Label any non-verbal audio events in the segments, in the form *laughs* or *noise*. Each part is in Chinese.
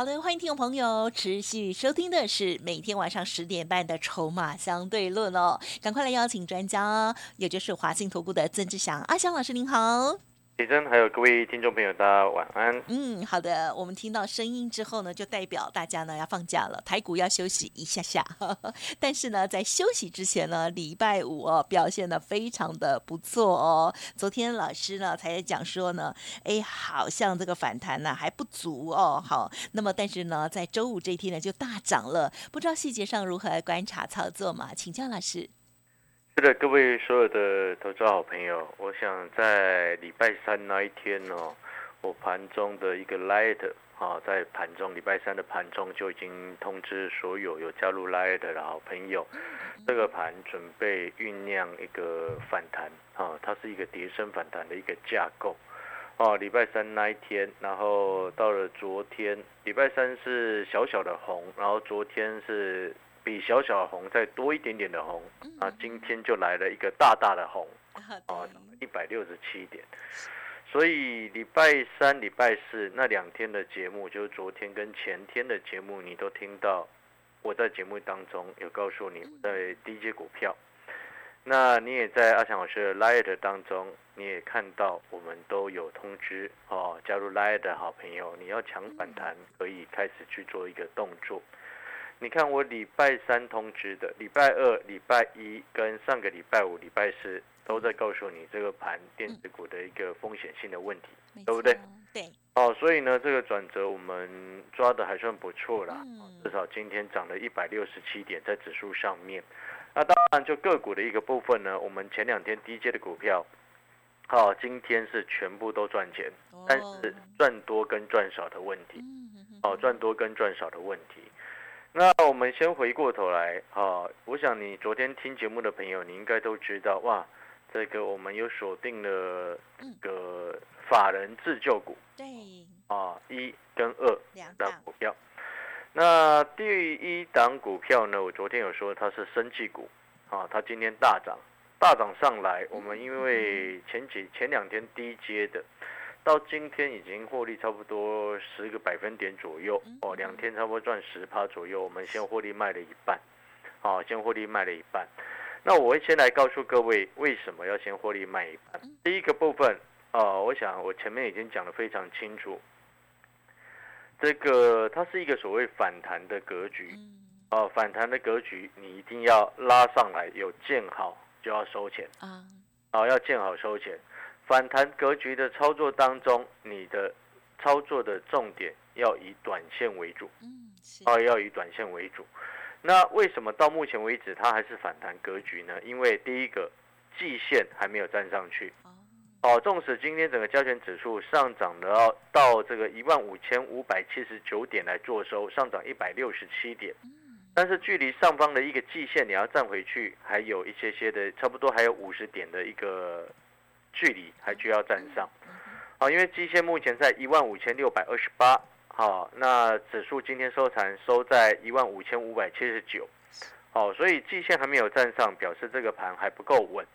好的，欢迎听众朋友持续收听的是每天晚上十点半的《筹码相对论》哦，赶快来邀请专家，也就是华信投顾的曾志祥阿祥老师，您好。李真，还有各位听众朋友，大家晚安。嗯，好的。我们听到声音之后呢，就代表大家呢要放假了，台股要休息一下下。*laughs* 但是呢，在休息之前呢，礼拜五哦表现的非常的不错哦。昨天老师呢才讲说呢，哎，好像这个反弹呢还不足哦。好，那么但是呢，在周五这一天呢就大涨了，不知道细节上如何来观察操作嘛？请教老师。是的，各位所有的投资好朋友，我想在礼拜三那一天哦，我盘中的一个 light 啊，在盘中礼拜三的盘中就已经通知所有有加入 light 的好朋友，这个盘准备酝酿一个反弹啊，它是一个叠升反弹的一个架构哦。礼拜三那一天，然后到了昨天，礼拜三是小小的红，然后昨天是。比小小的红再多一点点的红啊，今天就来了一个大大的红啊，一百六十七点。所以礼拜三、礼拜四那两天的节目，就是昨天跟前天的节目，你都听到我在节目当中有告诉你在低阶股票。那你也在阿强老师的 Light 当中，你也看到我们都有通知哦，加入 Light 的好朋友，你要抢反弹，可以开始去做一个动作。你看，我礼拜三通知的，礼拜二、礼拜一跟上个礼拜五、礼拜四都在告诉你这个盘电子股的一个风险性的问题，对不对？对。哦，所以呢，这个转折我们抓的还算不错啦，至少今天涨了一百六十七点在指数上面。那当然，就个股的一个部分呢，我们前两天低阶的股票，好，今天是全部都赚钱，但是赚多跟赚少的问题，哦，赚多跟赚少的问题。那我们先回过头来啊，我想你昨天听节目的朋友，你应该都知道哇，这个我们有锁定了个法人自救股，对，啊一跟二两档股票。那第一档股票呢，我昨天有说它是生技股，啊，它今天大涨，大涨上来，我们因为前几前两天低阶的。到今天已经获利差不多十个百分点左右哦，两天差不多赚十趴左右。我们先获利卖了一半，好，先获利卖了一半。那我会先来告诉各位，为什么要先获利卖一半？第一个部分啊，我想我前面已经讲得非常清楚，这个它是一个所谓反弹的格局，哦，反弹的格局，你一定要拉上来，有见好就要收钱啊，好，要见好收钱。反弹格局的操作当中，你的操作的重点要以短线为主，嗯，哦，要以短线为主。那为什么到目前为止它还是反弹格局呢？因为第一个季线还没有站上去，哦，纵使今天整个加权指数上涨了到这个一万五千五百七十九点来做收，上涨一百六十七点，但是距离上方的一个季线你要站回去，还有一些些的，差不多还有五十点的一个。距离还需要站上，好，因为基线目前在一万五千六百二十八，好，那指数今天收盘收在一万五千五百七十九，好，所以季线还没有站上，表示这个盘还不够稳，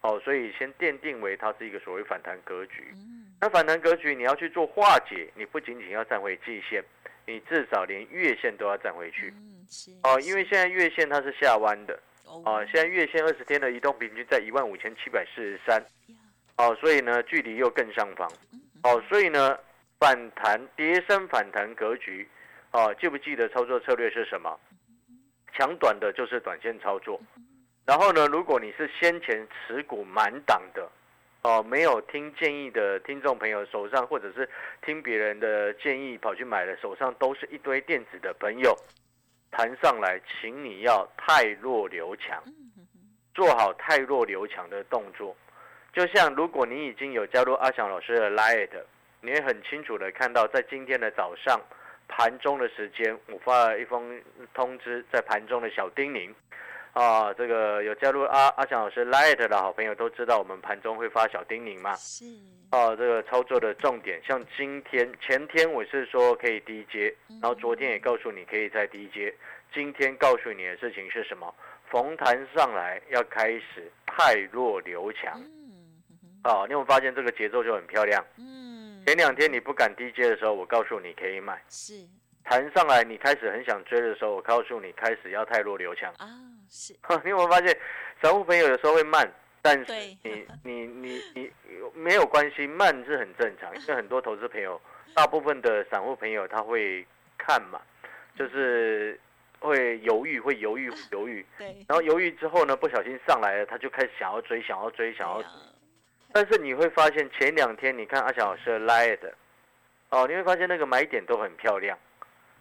好，所以先奠定为它是一个所谓反弹格局。那反弹格局你要去做化解，你不仅仅要站回季线，你至少连月线都要站回去，哦，因为现在月线它是下弯的，哦，现在月线二十天的移动平均在一万五千七百四十三。哦，所以呢，距离又更上方。哦，所以呢，反弹跌升反弹格局，哦，记不记得操作策略是什么？抢短的就是短线操作。然后呢，如果你是先前持股满档的，哦，没有听建议的听众朋友手上，或者是听别人的建议跑去买的，手上都是一堆电子的朋友，弹上来，请你要太弱留强，做好太弱留强的动作。就像如果你已经有加入阿翔老师的 Light，你会很清楚的看到，在今天的早上盘中的时间，我发了一封通知，在盘中的小叮咛，啊，这个有加入阿阿翔老师 Light 的好朋友都知道，我们盘中会发小叮咛嘛。是。哦，这个操作的重点，像今天、前天我是说可以低阶，然后昨天也告诉你可以在低阶，今天告诉你的事情是什么？逢弹上来要开始太弱留强。哦，你有发现这个节奏就很漂亮。嗯。前两天你不敢低阶的时候，我告诉你可以买。是。弹上来你开始很想追的时候，我告诉你开始要太弱留强。啊，是。*laughs* 你有没有发现，散户朋友有时候会慢？但是你你你你没有关系，慢是很正常，因为很多投资朋友，*laughs* 大部分的散户朋友他会看嘛，就是会犹豫，会犹豫，犹豫。对。然后犹豫之后呢，不小心上来了，他就开始想要追，想要追，想要。但是你会发现，前两天你看阿小老师拉的，哦，你会发现那个买点都很漂亮，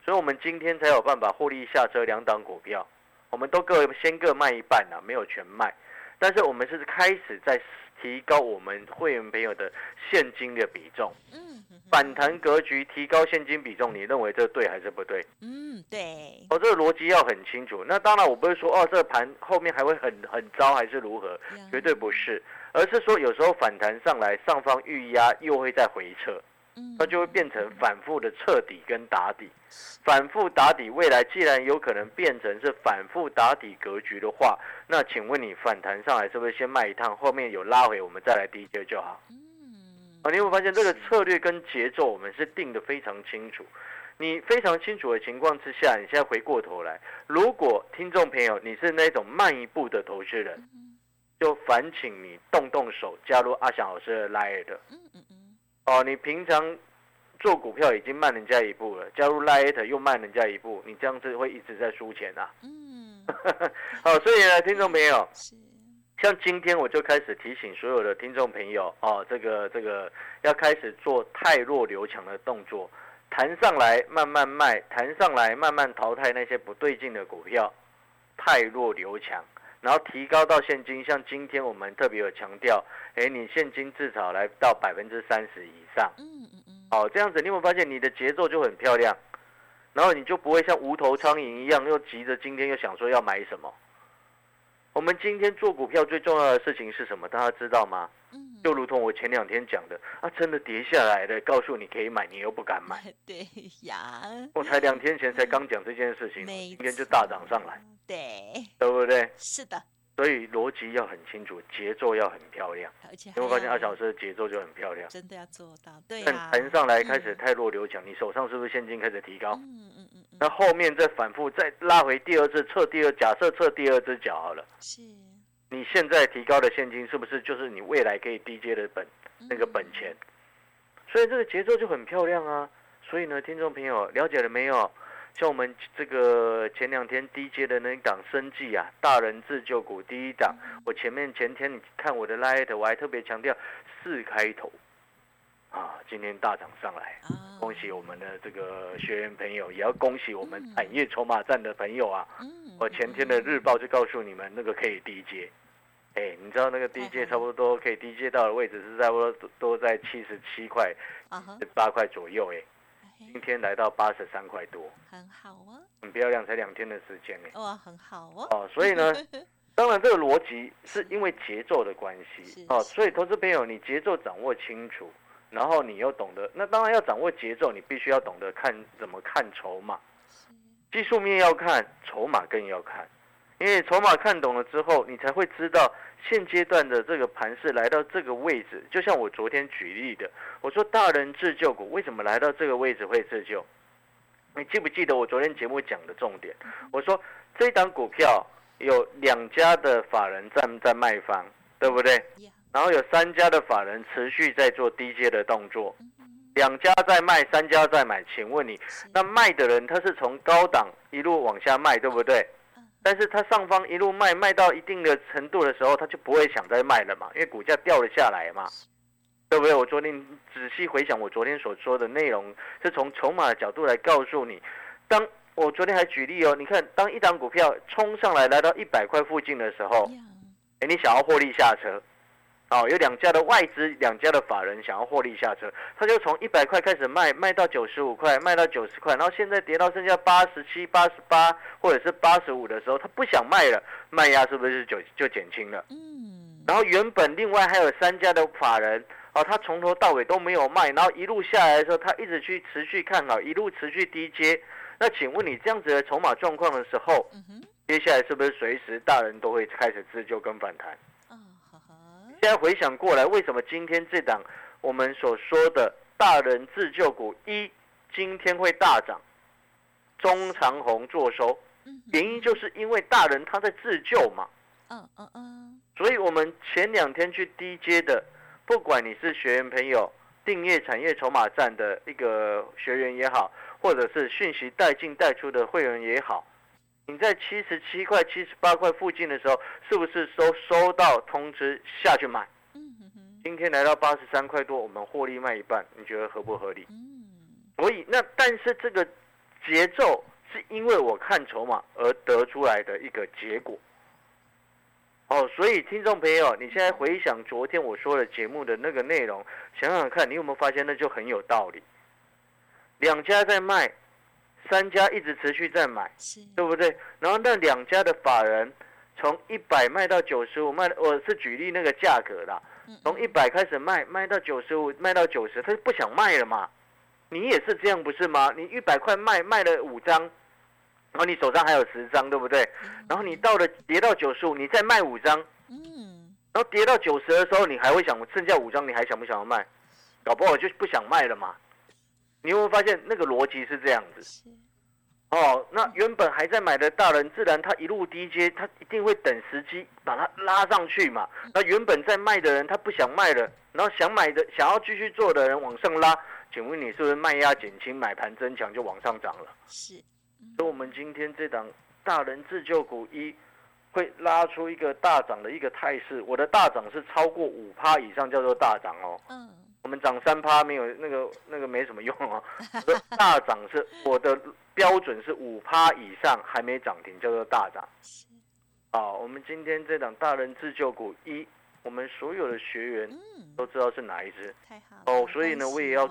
所以我们今天才有办法获利下车两档股票，我们都各先各卖一半啊，没有全卖。但是我们是开始在提高我们会员朋友的现金的比重，嗯，反弹格局提高现金比重，你认为这对还是不对？嗯，对。哦，这个逻辑要很清楚。那当然，我不是说哦，这个盘后面还会很很糟还是如何，绝对不是，而是说有时候反弹上来，上方预压又会再回撤。它就会变成反复的彻底跟打底，反复打底。未来既然有可能变成是反复打底格局的话，那请问你反弹上来是不是先卖一趟，后面有拉回我们再来低接就好？啊，你会发现这个策略跟节奏我们是定的非常清楚。你非常清楚的情况之下，你现在回过头来，如果听众朋友你是那种慢一步的投资人，就烦请你动动手加入阿翔老师的 Line 的。哦，你平常做股票已经慢人家一步了，加入 Light 又慢人家一步，你这样子会一直在输钱啊。嗯，*laughs* 好，所以呢，听众朋友，*laughs* 像今天我就开始提醒所有的听众朋友，哦，这个这个要开始做太弱留强的动作，弹上来慢慢卖，弹上来慢慢淘汰那些不对劲的股票，太弱留强。然后提高到现金，像今天我们特别有强调，哎，你现金至少来到百分之三十以上。嗯嗯嗯。好，这样子你有没有发现你的节奏就很漂亮？然后你就不会像无头苍蝇一样，又急着今天又想说要买什么。我们今天做股票最重要的事情是什么？大家知道吗？嗯。就如同我前两天讲的，啊，真的跌下来了，告诉你可以买，你又不敢买。*laughs* 对呀。我才两天前才刚讲这件事情，今天就大涨上来。对，对不对？是的，所以逻辑要很清楚，节奏要很漂亮。而且，你会发现二小时的节奏就很漂亮。真的要做到，对啊。盘上来开始太弱流强，你手上是不是现金开始提高？嗯嗯嗯。那后面再反复再拉回第二次测第二，假设测第二只脚好了。是。你现在提高的现金是不是就是你未来可以低阶的本那个本钱？所以这个节奏就很漂亮啊。所以呢，听众朋友了解了没有？像我们这个前两天低阶的那一档生计啊，大人自救股第一档，我前面前天你看我的 light，我还特别强调四开头，啊，今天大涨上来，恭喜我们的这个学员朋友，也要恭喜我们产业筹码站的朋友啊。我前天的日报就告诉你们，那个可以低阶，哎，你知道那个低阶差不多可以低阶到的位置是差不多都在七十七块、八块左右，哎。今天来到八十三块多，很好啊，很漂亮，才两天的时间呢。哇，很好哦。哦，所以呢，*laughs* 当然这个逻辑是因为节奏的关系哦，所以投资朋友你节奏掌握清楚，然后你又懂得，那当然要掌握节奏，你必须要懂得看怎么看筹码，技术面要看，筹码更要看，因为筹码看懂了之后，你才会知道。现阶段的这个盘势来到这个位置，就像我昨天举例的，我说大人自救股为什么来到这个位置会自救？你记不记得我昨天节目讲的重点？我说这档股票有两家的法人站在卖方，对不对？然后有三家的法人持续在做低阶的动作，两家在卖，三家在买。请问你，那卖的人他是从高档一路往下卖，对不对？但是它上方一路卖卖到一定的程度的时候，它就不会想再卖了嘛，因为股价掉了下来嘛，对不对？我昨天仔细回想我昨天所说的内容，是从筹码的角度来告诉你。当我昨天还举例哦，你看，当一档股票冲上来来到一百块附近的时候，哎，你想要获利下车，哦，有两家的外资，两家的法人想要获利下车，他就从一百块开始卖，卖到九十五块，卖到九十块，然后现在跌到剩下八十七、八十八或者是八十五的时候，他不想卖了，卖压是不是就就减轻了？嗯。然后原本另外还有三家的法人。哦，他从头到尾都没有卖，然后一路下来的时候，他一直去持续看好，一路持续低接。那请问你这样子的筹码状况的时候，接下来是不是随时大人都会开始自救跟反弹？现在回想过来，为什么今天这档我们所说的大人自救股一今天会大涨，中长红做收？原因就是因为大人他在自救嘛。嗯嗯嗯。所以我们前两天去低接的。不管你是学员朋友、订阅产业筹码站的一个学员也好，或者是讯息带进带出的会员也好，你在七十七块、七十八块附近的时候，是不是收收到通知下去买？今天来到八十三块多，我们获利卖一半，你觉得合不合理？所以那但是这个节奏是因为我看筹码而得出来的一个结果。哦，所以听众朋友，你现在回想昨天我说的节目的那个内容，想想看，你有没有发现那就很有道理？两家在卖，三家一直持续在买，对不对？然后那两家的法人从一百卖到九十五，卖我是举例那个价格啦，从一百开始卖，卖到九十五，卖到九十，他就不想卖了嘛？你也是这样不是吗？你一百块卖卖了五张。然后你手上还有十张，对不对？然后你到了跌到九十五，你再卖五张，嗯，然后跌到九十的时候，你还会想剩下五张，你还想不想要卖？搞不好就不想卖了嘛。你有没有发现那个逻辑是这样子？哦，那原本还在买的大人，自然他一路低阶，他一定会等时机把它拉上去嘛。那原本在卖的人，他不想卖了，然后想买的、想要继续做的人往上拉，请问你是不是卖压减轻，买盘增强就往上涨了？是。所以，我们今天这档大人自救股一会拉出一个大涨的一个态势。我的大涨是超过五趴以上，叫做大涨哦。嗯。我们涨三趴没有那个那个没什么用哦。*laughs* 大涨是我的标准是五趴以上还没涨停，叫做大涨。啊，我们今天这档大人自救股一，我们所有的学员都知道是哪一只。太好。哦，所以呢，我也要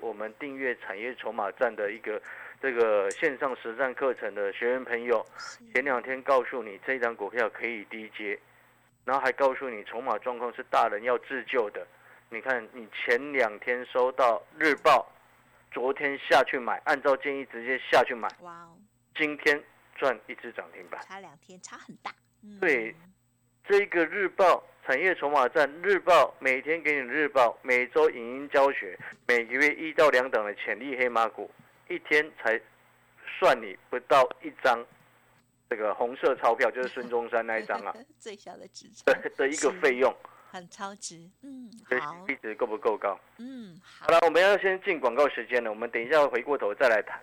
我们订阅产业筹码站的一个。这个线上实战课程的学员朋友，前两天告诉你这张股票可以低接，然后还告诉你筹码状况是大人要自救的。你看，你前两天收到日报，昨天下去买，按照建议直接下去买。哇哦！今天赚一只涨停板，差两天差很大。对，这个日报产业筹码站日报，每天给你日报，每周影音教学，每个月一到两档的潜力黑马股。一天才算你不到一张这个红色钞票，就是孙中山那一张啊，*laughs* 最小的纸的的一个费用，很超值，嗯，好，币值够不够高？嗯，好。了，我们要先进广告时间了，我们等一下回过头再来谈。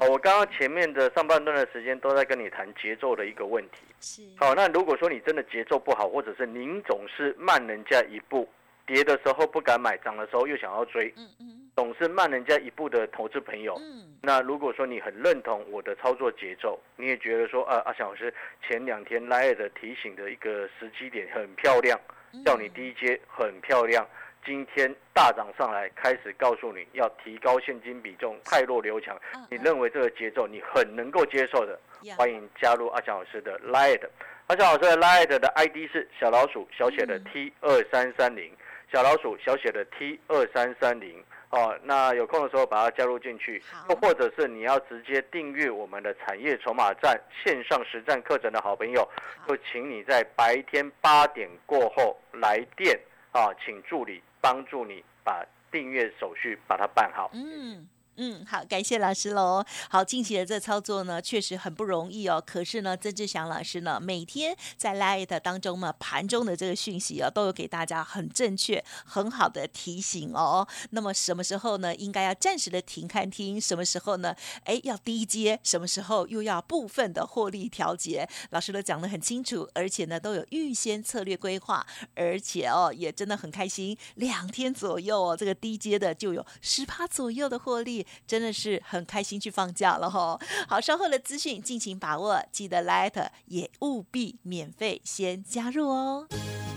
哦，我刚刚前面的上半段的时间都在跟你谈节奏的一个问题，是，好，那如果说你真的节奏不好，或者是您总是慢人家一步。跌的时候不敢买，涨的时候又想要追，嗯嗯，总是慢人家一步的投资朋友，嗯，那如果说你很认同我的操作节奏，你也觉得说，啊，阿小老师前两天来的提醒的一个时机点很漂亮，叫你低阶很漂亮，今天大涨上来，开始告诉你要提高现金比重，太弱留强，你认为这个节奏你很能够接受的，欢迎加入阿强老师的 Light，阿强老师的 Light 的 ID 是小老鼠小写的 T 二三三零。小老鼠小写的 T 二三三零哦，那有空的时候把它加入进去，又或者是你要直接订阅我们的产业筹码站线上实战课程的好朋友，就请你在白天八点过后来电啊，请助理帮助你把订阅手续把它办好。嗯。嗯，好，感谢老师喽。好，近期的这操作呢，确实很不容易哦。可是呢，曾志祥老师呢，每天在 Light 当中呢，盘中的这个讯息啊，都有给大家很正确、很好的提醒哦。那么什么时候呢，应该要暂时的停看听？什么时候呢？哎，要低接？什么时候又要部分的获利调节？老师都讲得很清楚，而且呢，都有预先策略规划，而且哦，也真的很开心。两天左右哦，这个低接的就有十趴左右的获利。真的是很开心去放假了哈！好，稍后的资讯尽情把握，记得 Light 也务必免费先加入哦。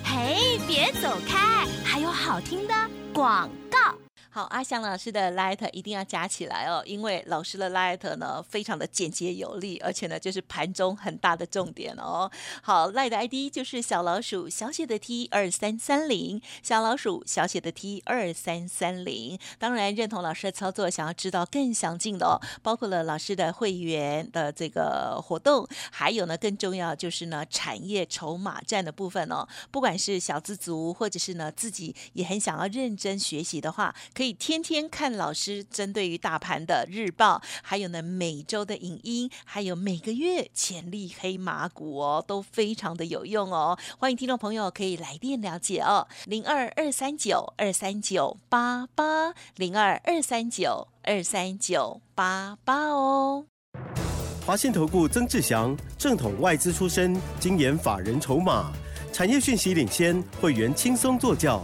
嘿，别走开，还有好听的广告。好，阿翔老师的 light 一定要加起来哦，因为老师的 light 呢非常的简洁有力，而且呢就是盘中很大的重点哦。好，light 的 ID 就是小老鼠小写的 T 二三三零，小老鼠小写的 T 二三三零。当然认同老师的操作，想要知道更详尽的哦，包括了老师的会员的这个活动，还有呢更重要就是呢产业筹码战的部分哦。不管是小资族，或者是呢自己也很想要认真学习的话，可以。可以天天看老师针对于大盘的日报，还有呢每周的影音，还有每个月潜力黑马股哦，都非常的有用哦。欢迎听众朋友可以来电了解哦，零二二三九二三九八八零二二三九二三九八八哦。华信投顾曾志祥，正统外资出身，精研法人筹码，产业讯息领先，会员轻松做教。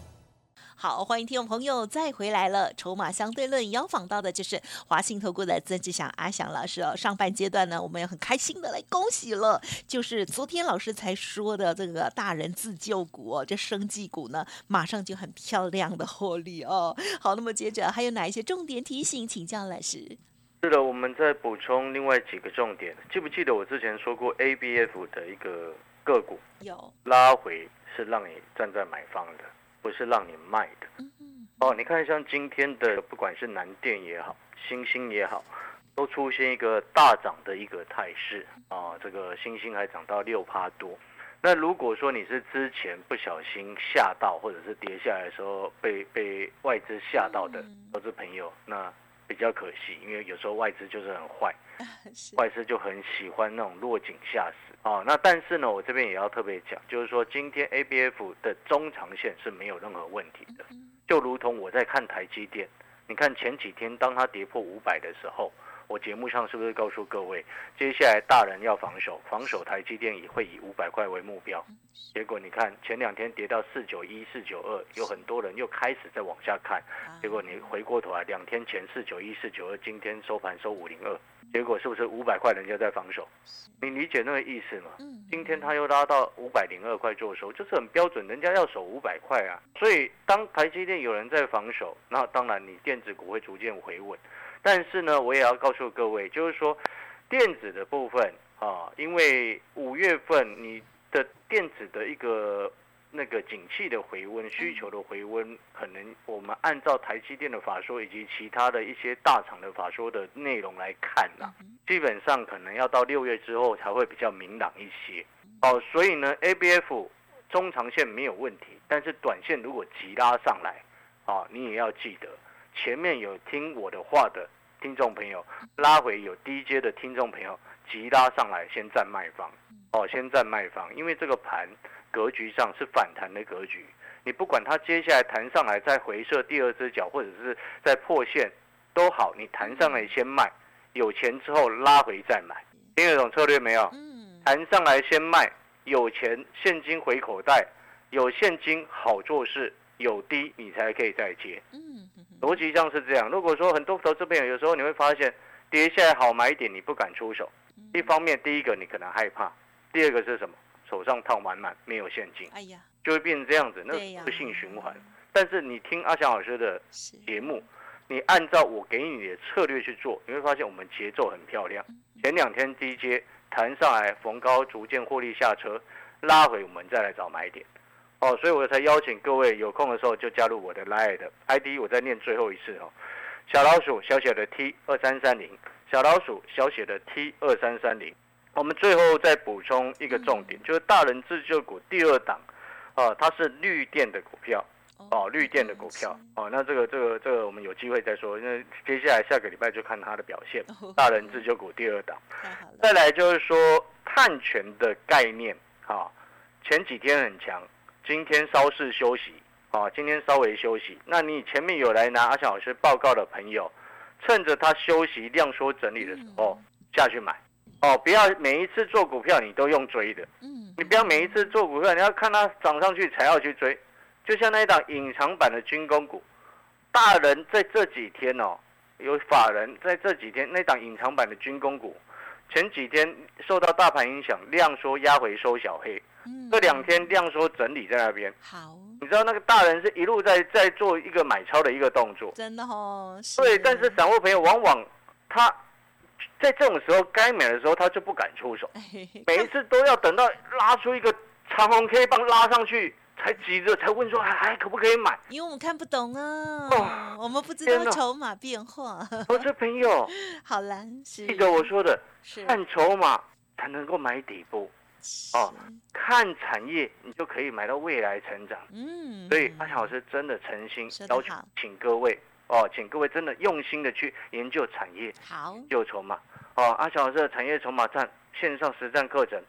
好，欢迎听众朋友再回来了。筹码相对论邀访到的就是华信投顾的曾志祥阿祥老师哦。上半阶段呢，我们也很开心的来恭喜了，就是昨天老师才说的这个大人自救股哦，这生技股呢，马上就很漂亮的获利哦。*laughs* 好，那么接着还有哪一些重点提醒，请教老师。是的，我们再补充另外几个重点。记不记得我之前说过 ABF 的一个个股有拉回是让你站在买方的。不是让你卖的哦，你看像今天的不管是南电也好，星星也好，都出现一个大涨的一个态势啊。这个星星还涨到六趴多。那如果说你是之前不小心吓到，或者是跌下来的时候被被外资吓到的投资朋友，那比较可惜，因为有时候外资就是很坏，*laughs* 外资就很喜欢那种落井下石。哦，那但是呢，我这边也要特别讲，就是说今天 A B F 的中长线是没有任何问题的，就如同我在看台积电，你看前几天当它跌破五百的时候，我节目上是不是告诉各位，接下来大人要防守，防守台积电也会以五百块为目标。结果你看前两天跌到四九一、四九二，有很多人又开始在往下看，结果你回过头来，两天前四九一、四九二，今天收盘收五零二。结果是不是五百块人家在防守？你理解那个意思吗？今天他又拉到五百零二块做收，就是很标准，人家要守五百块啊。所以当台积电有人在防守，那当然你电子股会逐渐回稳。但是呢，我也要告诉各位，就是说电子的部分啊，因为五月份你的电子的一个。那个景气的回温，需求的回温，可能我们按照台积电的法说以及其他的一些大厂的法说的内容来看呢，基本上可能要到六月之后才会比较明朗一些。哦，所以呢，A B F 中长线没有问题，但是短线如果急拉上来，啊，你也要记得，前面有听我的话的听众朋友，拉回有低阶的听众朋友，急拉上来先占卖方，哦，先占卖方，因为这个盘。格局上是反弹的格局，你不管它接下来弹上来再回撤第二只脚，或者是在破线都好，你弹上来先卖，有钱之后拉回再买，听得懂策略没有？嗯，弹上来先卖，有钱现金回口袋，有现金好做事，有低你才可以再接。嗯，逻辑上是这样。如果说很多投资朋友有时候你会发现跌下来好买点，你不敢出手，一方面第一个你可能害怕，第二个是什么？手上套满满，没有现金，哎呀，就会变成这样子，那恶性循环。但是你听阿翔老师的节目，你按照我给你的策略去做，你会发现我们节奏很漂亮。前两天低阶弹上来，逢高逐渐获利下车，拉回我们再来找买点。哦，所以我才邀请各位有空的时候就加入我的 Line 的。ID，我再念最后一次哦，小老鼠小写的 T 二三三零，小老鼠小写的 T 二三三零。我们最后再补充一个重点，就是大人自救股第二档，啊，它是绿电的股票，哦，绿电的股票，哦，那这个这个这个我们有机会再说，因为接下来下个礼拜就看它的表现。大人自救股第二档，再来就是说碳权的概念，啊，前几天很强，今天稍事休息，啊，今天稍微休息。那你前面有来拿阿翔老师报告的朋友，趁着他休息量缩整理的时候下去买。哦，不要每一次做股票你都用追的，嗯，你不要每一次做股票你要看它涨上去才要去追，就像那一档隐藏版的军工股，大人在这几天哦，有法人在这几天那档隐藏版的军工股，前几天受到大盘影响，量缩压回收小黑，这两天量缩整理在那边，好。你知道那个大人是一路在在做一个买超的一个动作，真的哦。对，但是散户朋友往往他在这种时候该买的时候他就不敢出手，*laughs* 每一次都要等到拉出一个长红 K 棒拉上去才急着才问说还还可不可以买？因为我们看不懂啊，我们不知道筹码变化。我这朋友 *laughs* 好难，记得我说的，看筹码才能够买底部。哦，看产业，你就可以买到未来成长。嗯，所以阿强老师真的诚心要求，请各位哦，请各位真的用心的去研究产业，好，就筹码。哦，阿强老师的产业筹码站线上实战课程。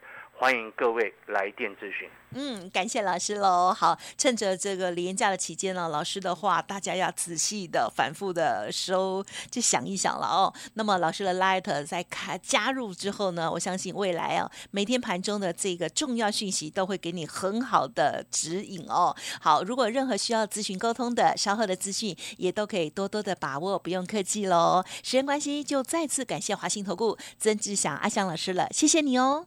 欢迎各位来电咨询。嗯，感谢老师喽。好，趁着这个廉价的期间呢，老师的话大家要仔细的、反复的收，就想一想了哦。那么老师的 Light 在开加入之后呢，我相信未来啊，每天盘中的这个重要讯息都会给你很好的指引哦。好，如果任何需要咨询沟通的，稍后的资讯也都可以多多的把握，不用客气喽。时间关系，就再次感谢华信投顾曾志祥阿香老师了，谢谢你哦。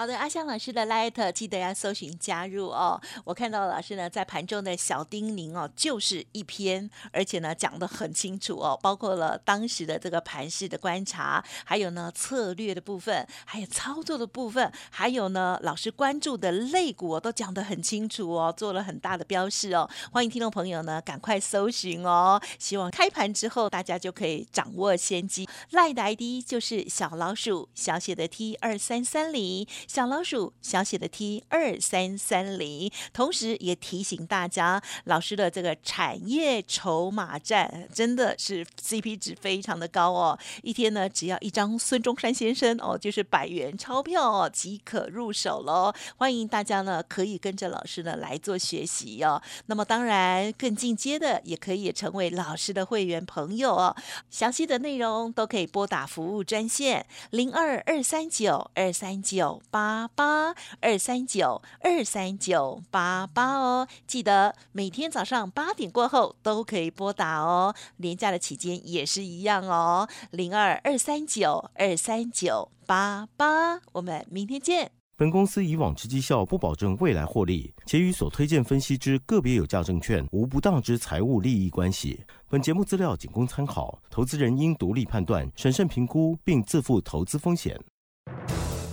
好的，阿香老师的 Light 记得要搜寻加入哦。我看到老师呢在盘中的小叮咛哦，就是一篇，而且呢讲的很清楚哦，包括了当时的这个盘势的观察，还有呢策略的部分，还有操作的部分，还有呢老师关注的类股都讲得很清楚哦，做了很大的标示哦。欢迎听众朋友呢赶快搜寻哦，希望开盘之后大家就可以掌握先机。Light 的 ID 就是小老鼠小写的 T 二三三零。小老鼠小写的 T 二三三零，同时也提醒大家，老师的这个产业筹码战真的是 CP 值非常的高哦，一天呢只要一张孙中山先生哦，就是百元钞票哦即可入手喽。欢迎大家呢可以跟着老师呢来做学习哦。那么当然更进阶的也可以成为老师的会员朋友哦。详细的内容都可以拨打服务专线零二二三九二三九八。八八二三九二三九八八哦，记得每天早上八点过后都可以拨打哦。廉价的期间也是一样哦，零二二三九二三九八八，我们明天见。本公司以往之绩效不保证未来获利，且与所推荐分析之个别有价证券无不当之财务利益关系。本节目资料仅供参考，投资人应独立判断、审慎评估，并自负投资风险。